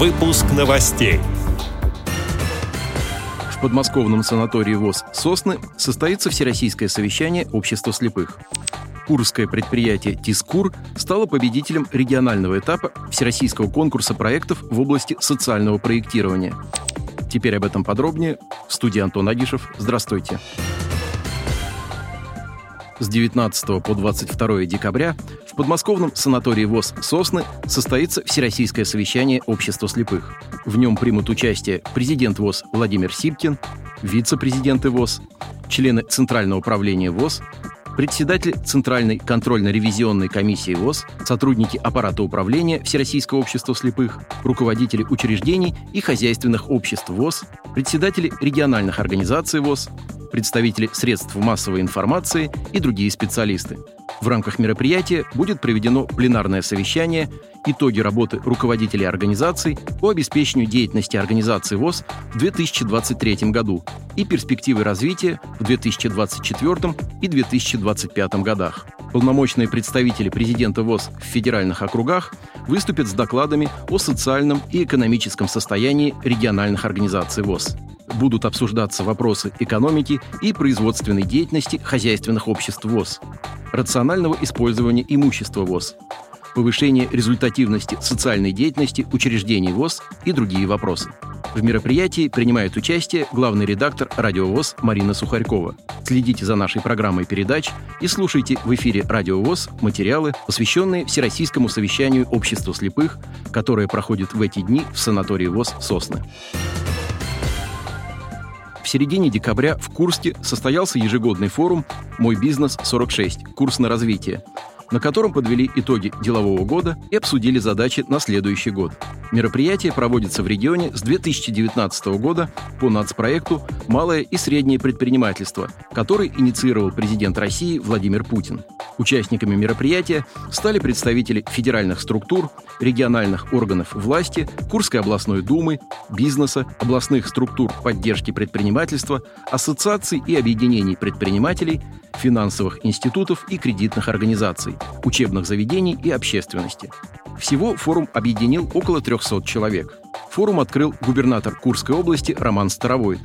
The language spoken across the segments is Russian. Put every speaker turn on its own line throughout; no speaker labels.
Выпуск новостей.
В подмосковном санатории ВОЗ «Сосны» состоится Всероссийское совещание общества слепых. Курское предприятие «Тискур» стало победителем регионального этапа Всероссийского конкурса проектов в области социального проектирования. Теперь об этом подробнее. В студии Антон Агишев. Здравствуйте. С 19 по 22 декабря в подмосковном санатории ВОЗ «Сосны» состоится Всероссийское совещание общества слепых. В нем примут участие президент ВОЗ Владимир Сипкин, вице-президенты ВОЗ, члены Центрального управления ВОЗ, председатель Центральной контрольно-ревизионной комиссии ВОЗ, сотрудники аппарата управления Всероссийского общества слепых, руководители учреждений и хозяйственных обществ ВОЗ, председатели региональных организаций ВОЗ, представители средств массовой информации и другие специалисты. В рамках мероприятия будет проведено пленарное совещание «Итоги работы руководителей организаций по обеспечению деятельности организации ВОЗ в 2023 году и перспективы развития в 2024 и 2025 годах». Полномочные представители президента ВОЗ в федеральных округах выступят с докладами о социальном и экономическом состоянии региональных организаций ВОЗ будут обсуждаться вопросы экономики и производственной деятельности хозяйственных обществ ВОЗ, рационального использования имущества ВОЗ, повышение результативности социальной деятельности учреждений ВОЗ и другие вопросы. В мероприятии принимает участие главный редактор «Радио ВОЗ» Марина Сухарькова. Следите за нашей программой передач и слушайте в эфире «Радио ВОЗ» материалы, посвященные Всероссийскому совещанию общества слепых, которое проходит в эти дни в санатории ВОЗ «Сосны». В середине декабря в Курске состоялся ежегодный форум «Мой бизнес-46. Курс на развитие», на котором подвели итоги делового года и обсудили задачи на следующий год. Мероприятие проводится в регионе с 2019 года по нацпроекту «Малое и среднее предпринимательство», который инициировал президент России Владимир Путин. Участниками мероприятия стали представители федеральных структур, региональных органов власти, Курской областной думы, бизнеса, областных структур поддержки предпринимательства, ассоциаций и объединений предпринимателей, финансовых институтов и кредитных организаций, учебных заведений и общественности. Всего форум объединил около 300 человек. Форум открыл губернатор Курской области Роман Старовойт.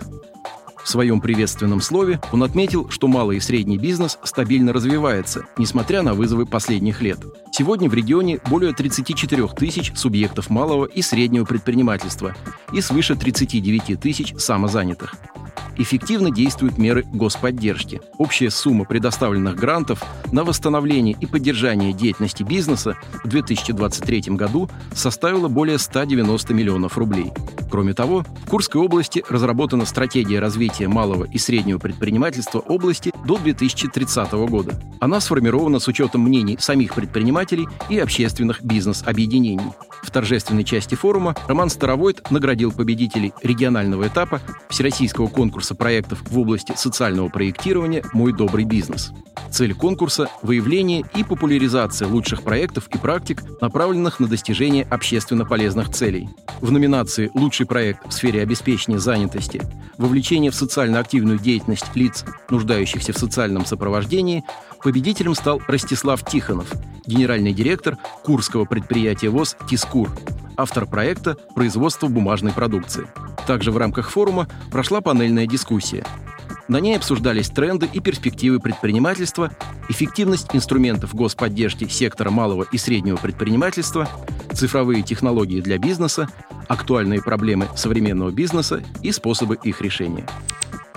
В своем приветственном слове он отметил, что малый и средний бизнес стабильно развивается, несмотря на вызовы последних лет. Сегодня в регионе более 34 тысяч субъектов малого и среднего предпринимательства и свыше 39 тысяч самозанятых эффективно действуют меры господдержки. Общая сумма предоставленных грантов на восстановление и поддержание деятельности бизнеса в 2023 году составила более 190 миллионов рублей. Кроме того, в Курской области разработана стратегия развития малого и среднего предпринимательства области до 2030 года. Она сформирована с учетом мнений самих предпринимателей и общественных бизнес-объединений. В торжественной части форума Роман Старовойт наградил победителей регионального этапа Всероссийского конкурса проектов в области социального проектирования «Мой добрый бизнес». Цель конкурса – выявление и популяризация лучших проектов и практик, направленных на достижение общественно полезных целей. В номинации «Лучший проект в сфере обеспечения занятости», вовлечение в социально активную деятельность лиц, нуждающихся в социальном сопровождении, победителем стал Ростислав Тихонов, генеральный директор Курского предприятия ВОЗ «Тискур», автор проекта «Производство бумажной продукции». Также в рамках форума прошла панельная дискуссия. На ней обсуждались тренды и перспективы предпринимательства, эффективность инструментов господдержки сектора малого и среднего предпринимательства, цифровые технологии для бизнеса, актуальные проблемы современного бизнеса и способы их решения.